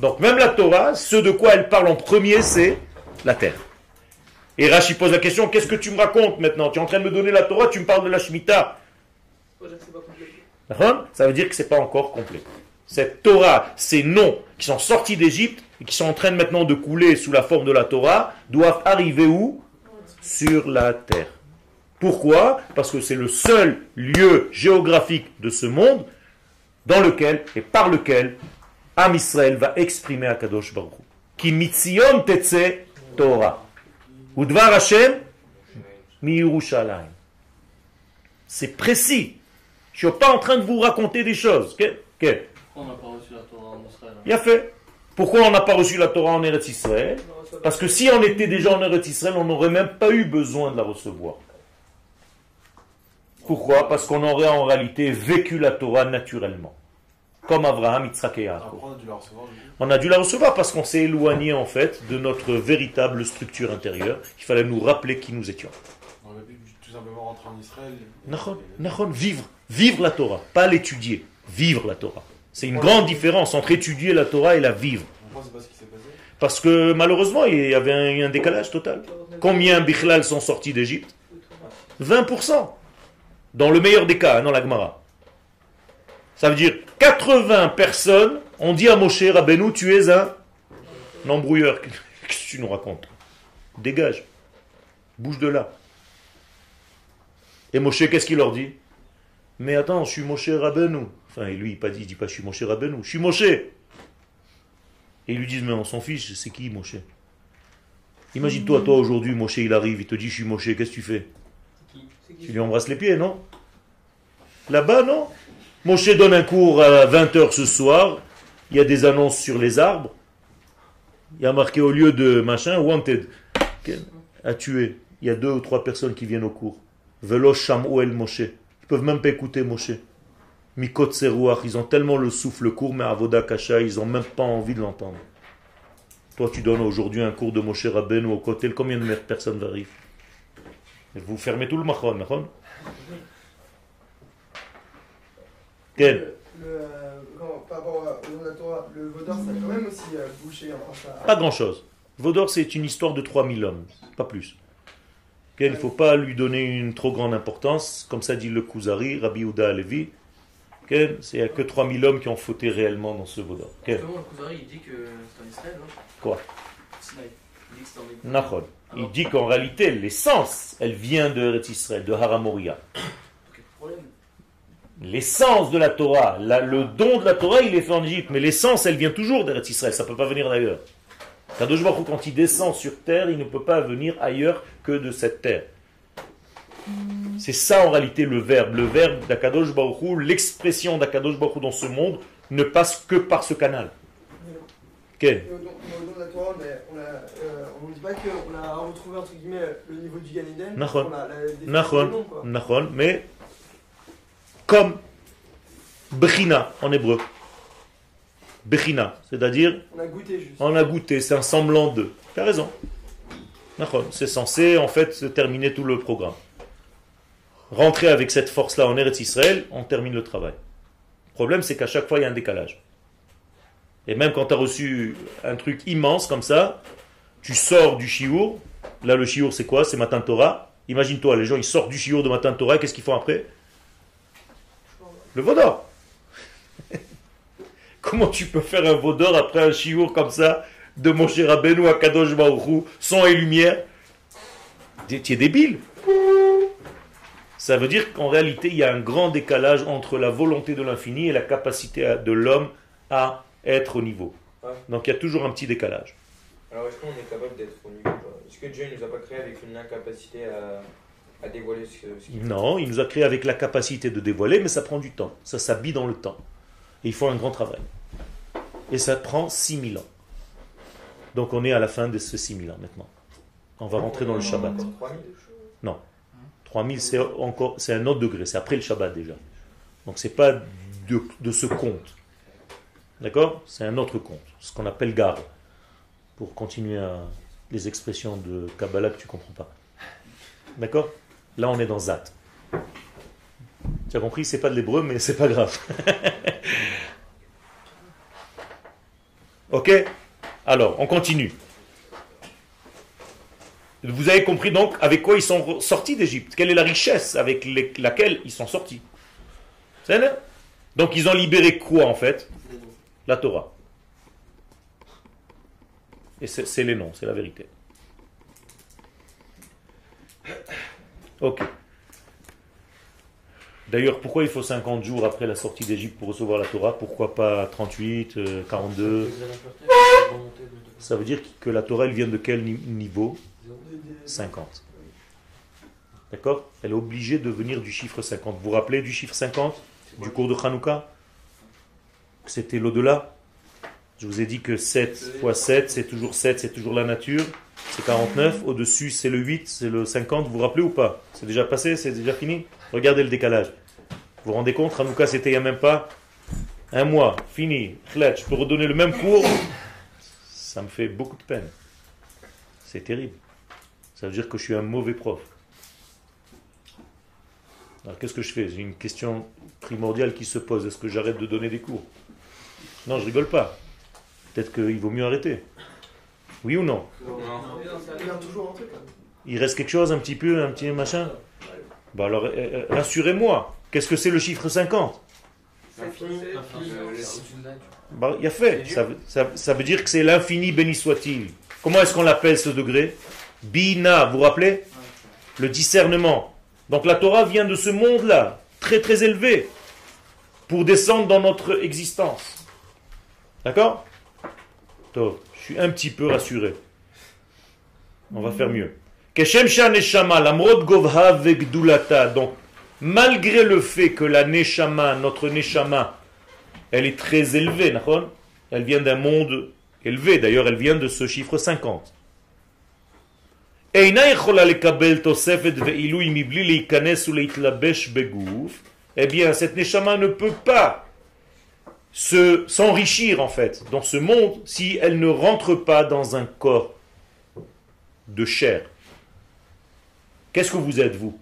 Donc même la Torah, ce de quoi elle parle en premier, c'est la terre. Et Rashi pose la question, qu'est-ce que tu me racontes maintenant? Tu es en train de me donner la Torah, tu me parles de la Shemitah. Ça veut dire que c'est pas encore complet. Cette Torah, ces noms qui sont sortis d'Égypte et qui sont en train maintenant de couler sous la forme de la Torah, doivent arriver où? Sur la terre. Pourquoi? Parce que c'est le seul lieu géographique de ce monde dans lequel et par lequel Am Israël va exprimer Akadosh Baruch Hu. Ki mitzion tetse Torah. Udvar Hashem mi. C'est précis. Je ne suis pas en train de vous raconter des choses. Pourquoi on n'a pas reçu la Torah en Israël hein? Bien fait. Pourquoi on n'a pas reçu la Torah en Eretz Israël? Parce que si on était déjà en Eretz Israël, on n'aurait même pas eu besoin de la recevoir. Pourquoi? Parce qu'on aurait en réalité vécu la Torah naturellement. Comme Abraham, Yitzhak et Yaakov. On a dû la recevoir. du coup. On a dû la recevoir parce qu'on s'est éloigné en fait de notre véritable structure intérieure. Il fallait nous rappeler qui nous étions. On aurait pu tout simplement rentrer en Israël. Nahon, Nahon, vivre, vivre la Torah, pas l'étudier, vivre la Torah. C'est une grande différence entre étudier la Torah et la vivre. Parce que malheureusement, il y avait un, un décalage total. Combien Bichlal sont sortis d'Égypte 20%. Dans le meilleur des cas, hein, dans la Gemara. Ça veut dire 80 personnes ont dit à Moshe Rabbeinu, tu es un embrouilleur. Qu'est-ce que tu nous racontes? Dégage. Bouge de là. Et Moshe, qu'est-ce qu'il leur dit? Mais attends, je suis Moshe Rabbeinu. Enfin, et lui, il ne dit, il dit pas je suis Moshe Rabbeinu. Je suis Moshe. Et ils lui disent, mais on s'en fiche, c'est qui Moshe? Imagine-toi, toi aujourd'hui, Moshe il arrive, il te dit, je suis Moshe, qu'est-ce que tu fais? Tu lui embrasses les pieds, non? Là-bas, non? Moshe donne un cours à 20h ce soir, il y a des annonces sur les arbres, il y a marqué au lieu de machin, wanted, à tuer. Il y a deux ou trois personnes qui viennent au cours. Velo Shamuel Moshe. Ils peuvent même pas écouter Moshe. Mikot Serouach, ils ont tellement le souffle court, mais Avoda Kasha, ils ont même pas envie de l'entendre. Toi, tu donnes aujourd'hui un cours de Moshe Rabbeinu au côté, combien de personnes arrivent Vous fermez tout le machon, machon? Quel? Le, le, quand- par rapport à- au nom de la Torah, le Vaudor, ça a quand même aussi bouché. Enfin, ça- Pas grand-chose. Vaudor, c'est une histoire de 3000 hommes, pas plus. Quel, Il ne faut pas lui donner une trop grande importance, comme ça dit le Kuzari, Rabbi Ouda Alevi. C'est il n'y a que 3000 hommes qui ont fauté réellement dans ce Vaudor. Quel Justement, le Kuzari, il dit que c'est en Israël, non? Quoi? Il dit que en. Nachon. Il dit qu'en réalité, l'essence, elle vient de Israël, de Haramoria. L'essence de la Torah, la- le don de la Torah, il est fait en Égypte, mais l'essence, elle vient toujours d'Eretz Israël, ça ne peut pas venir d'ailleurs. Kadosh Baruch quand il descend sur terre, il ne peut pas venir ailleurs que de cette terre. C'est ça en réalité le verbe. Le verbe d'Akadosh Baruch Hu, l'expression d'Akadosh Baruch Hu dans ce monde, ne passe que par ce canal. La Torah, on a, euh, on ne dit pas qu'on a retrouvé entre guillemets le niveau du Gan Eden. Nachon. Mais comme Bechina en hébreu. Bechina, c'est-à-dire On a goûté juste. on a goûté, c'est un semblant de. Tu as raison. C'est censé en fait terminer tout le programme. Rentrer avec cette force-là en Eretz Israël, on termine le travail. Le problème, c'est qu'à chaque fois, il y a un décalage. Et même quand tu as reçu un truc immense comme ça, tu sors du chiour. Là, le chiour, c'est quoi? C'est Matin Torah. Imagine-toi, les gens, ils sortent du chiour de Matin Torah, qu'est-ce qu'ils font après? Le vaudor. Comment tu peux faire un vaudor après un chiour comme ça, de Moshe Rabbeinu à Kadosh Baruch Hu, son et lumière Tu es débile. Ça veut dire qu'en réalité, il y a un grand décalage entre la volonté de l'infini et la capacité de l'homme à être au niveau. Donc il y a toujours un petit décalage. Alors est-ce qu'on est capable d'être au niveau Est-ce que Dieu ne nous a pas créé avec une incapacité à, à dévoiler ce, ce qu'il fait Non, il nous a créé avec la capacité de dévoiler, mais ça prend du temps. Ça s'habille dans le temps. Et il faut un grand travail. Et ça prend 6000 ans. Donc on est à la fin de ce 6000 ans maintenant. On va rentrer dans le Shabbat. 3000 3000, c'est encore, c'est un autre degré, c'est après le Shabbat déjà. Donc c'est pas de, de ce compte. D'accord? C'est un autre compte, ce qu'on appelle garde. Pour continuer à les expressions de Kabbalah que tu comprends pas. D'accord? Là on est dans Zat. Tu as compris? C'est pas de l'hébreu, mais c'est pas grave. ok? Alors, on continue. Vous avez compris donc avec quoi ils sont sortis d'Égypte Quelle est la richesse avec laquelle ils sont sortis C'est Donc ils ont libéré quoi en fait? La Torah. Et c'est les noms, c'est la vérité. Ok. D'ailleurs, pourquoi il faut 50 jours après la sortie d'Égypte pour recevoir la Torah? Pourquoi pas 38, euh, 42 Ça veut dire que la Torah, vient de quel ni- niveau? 50. D'accord? Elle est obligée de venir du chiffre 50. Vous vous rappelez du chiffre 50 Du cours de Hanouka? C'était l'au-delà? Je vous ai dit que 7 fois 7, c'est toujours 7, c'est toujours la nature. C'est 49. Au-dessus, c'est le 8, c'est le 50. Vous vous rappelez ou pas? C'est déjà passé C'est déjà fini? Regardez le décalage. Vous vous rendez compte? Hanouka, c'était il n'y a même pas un mois. Fini. Je peux redonner le même cours. Ça me fait beaucoup de peine. C'est terrible. Ça veut dire que je suis un mauvais prof. Alors qu'est-ce que je fais? J'ai une question primordiale qui se pose. Est-ce que j'arrête de donner des cours? Non, je rigole pas. Peut-être qu'il vaut mieux arrêter. Oui ou non? Il y a toujours un truc. Il reste quelque chose, un petit peu, un petit machin? Bah alors, euh, euh, rassurez-moi. Qu'est-ce que c'est le chiffre 50 L'infini, C'est- le- le- Bah, il y a fait. Ça, veut- ça- ça veut dire que c'est l'infini, béni soit-il. Comment est-ce qu'on l'appelle ce degré? Bina, vous vous rappelez? Le discernement. Donc la Torah vient de ce monde-là, très très élevé, pour descendre dans notre existence. D'accord? Je suis un petit peu rassuré. On va faire mieux. Donc, malgré le fait que la neshama, notre neshama, elle est très élevée, elle vient d'un monde élevé, d'ailleurs elle vient de ce chiffre 50. Eh bien, cette neshama ne peut pas s'enrichir en fait dans ce monde si elle ne rentre pas dans un corps de chair. Qu'est-ce que vous êtes vous?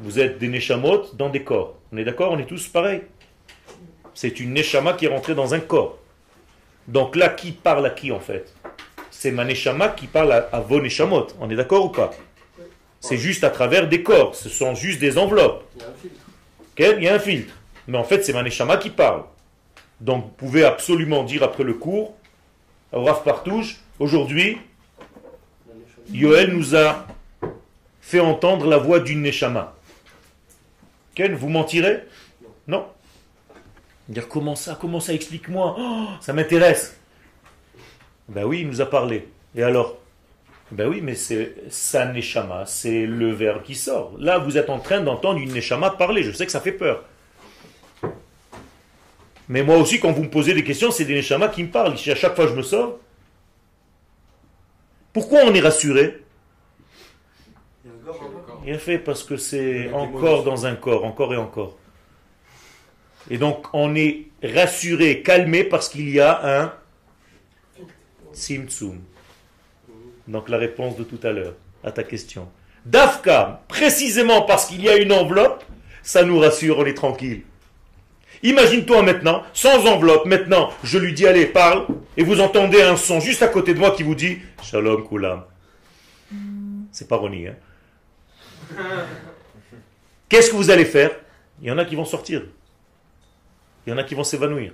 Vous êtes des neshamot dans des corps. On est d'accord? On est tous pareils. C'est une neshama qui est rentrée dans un corps. Donc là, qui parle à qui en fait? C'est ma neshama qui parle à, à vos neshamot. On est d'accord ou pas? C'est juste à travers des corps. Ce sont juste des enveloppes. Il y a un filtre. Il y a un filtre. Mais en fait, c'est ma neshama qui parle. Donc vous pouvez absolument dire après le cours, au Rav Partouche, aujourd'hui, Yoel nous a fait entendre la voix d'une neshama. Ken, vous mentirez? Non? Dire comment ça, comment ça, explique-moi? Oh, ça m'intéresse. Ben oui, il nous a parlé. Et alors? Ben oui, mais c'est sa neshama, c'est le verbe qui sort. Là, vous êtes en train d'entendre une neshama parler. Je sais que ça fait peur. Mais moi aussi, quand vous me posez des questions, c'est des neshamas qui me parlent. Si à chaque fois je me sors, pourquoi on est rassuré? Il a fait parce que c'est encore dans un corps, encore et encore. Et donc on est rassuré, calmé parce qu'il y a un Tzimtzum. Donc la réponse de tout à l'heure à ta question. Dafka, précisément parce qu'il y a une enveloppe, ça nous rassure, on est tranquille. Imagine-toi maintenant, sans enveloppe, maintenant, je lui dis allez, parle, et vous entendez un son juste à côté de moi qui vous dit Shalom Kulam. C'est pas Ronnie, hein Qu'est-ce que vous allez faire? Il y en a qui vont sortir. Il y en a qui vont s'évanouir.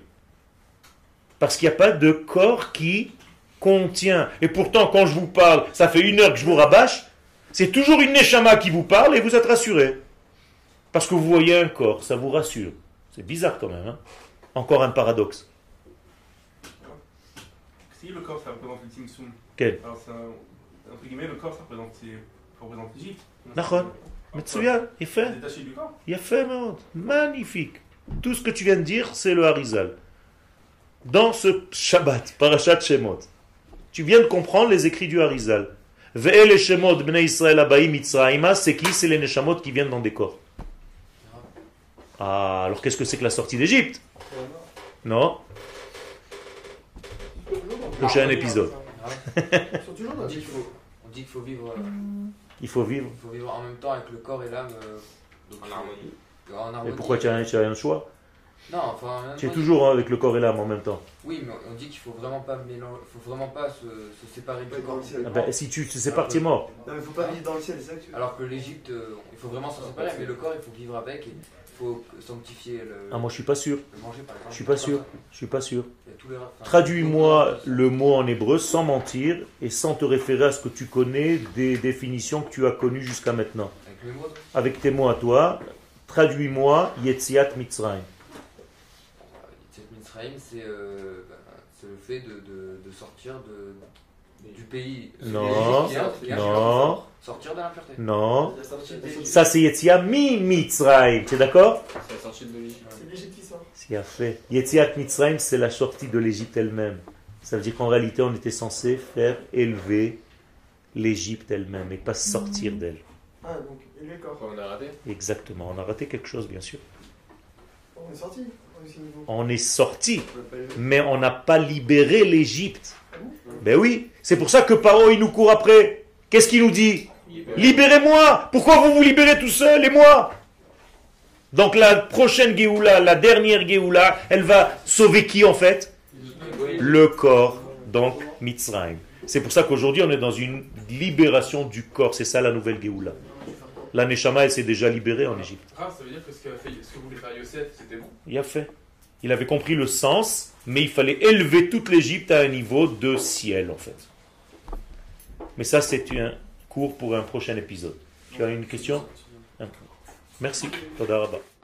Parce qu'il n'y a pas de corps qui contient. Et pourtant, quand je vous parle, ça fait une heure que je vous rabâche, c'est toujours une neshama qui vous parle et vous êtes rassuré. Parce que vous voyez un corps, ça vous rassure. C'est bizarre quand même. Hein. Encore un paradoxe. Si le corps, ça représente le Timsum. Quel? Alors, entre guillemets, le corps, ça représente, l'Égypte. D'accord. Metsuya, il fait. Détaché du corps. Il fait, magnifique. Tout ce que tu viens de dire, c'est le Harizal. Dans ce Shabbat, Parashat Shemot, tu viens de comprendre les écrits du Harizal. Ve'ele Shemot bnei Israël abaï mitzrayima, c'est qui? C'est les Neshamot qui viennent dans des corps. Ah, alors qu'est-ce que c'est que la sortie d'Égypte? Non Prochain épisode. Toujours On dit qu'il faut, vivre, euh, Il faut vivre. il faut vivre en même temps avec le corps et l'âme. euh, En harmonie. Et pourquoi tu as, tu as un choix Non, enfin. Tu es temps, toujours hein, avec le corps et l'âme en même temps. Oui, mais on dit qu'il faut vraiment pas mélanger, faut vraiment pas se, se séparer du corps. Ah ben, si tu te sépares, tu es mort. Non, mais faut pas vivre dans le ciel, c'est ça que tu veux Alors que l'Égypte, euh, il faut vraiment s'en séparer, mais le corps, il faut vivre avec et il faut sanctifier le, Ah, moi je suis pas sûr. le manger par exemple. Je suis pas sûr. ça. Je suis pas sûr. Il enfin, Traduis-moi le mot en hébreu sans mentir et sans te référer à ce que tu connais des définitions que tu as connues jusqu'à maintenant. Avec mes mots, donc. Avec tes mots à toi, traduis-moi Yetziat Mitzrayim. Cette Mitzrayim, c'est euh, c'est le fait de, de, de sortir de, du pays. Non, a- a- non. Sortir de l'impureté. Non. Ça c'est Yetziat mi Mitzrayim. Tu es d'accord? C'est la sortie de l'Égypte. C'est l'Égypte qui sort. C'est bien fait. Yetziat Mitzrayim, c'est la sortie de l'Égypte elle-même. Ça veut dire qu'en réalité, on était censé faire élever l'Égypte elle-même et pas sortir d'elle. Ah, donc, et le corps. Pourquoi on a raté Exactement. On a raté quelque chose, bien sûr. On est sorti. On est sorti, mais on n'a pas libéré l'Égypte. Ah Ben oui, c'est pour ça que Paro, il nous court après. Qu'est-ce qu'il nous dit? Libérez-moi Pourquoi vous vous libérez tout seul et moi? Donc la prochaine Géoula, la dernière Géoula, elle va sauver qui en fait? Le corps, donc Mitzrayim. C'est pour ça qu'aujourd'hui on est dans une libération du corps, c'est ça la nouvelle Géoula. La Neshama, elle s'est déjà libérée en Égypte. Ah, ça veut dire que ce que, fait, ce que voulait faire Yosef, c'était bon. Il a fait. Il avait compris le sens, mais il fallait élever toute l'Égypte à un niveau de ciel en fait. Mais ça c'est un cours pour un prochain épisode. Tu as une question? Merci.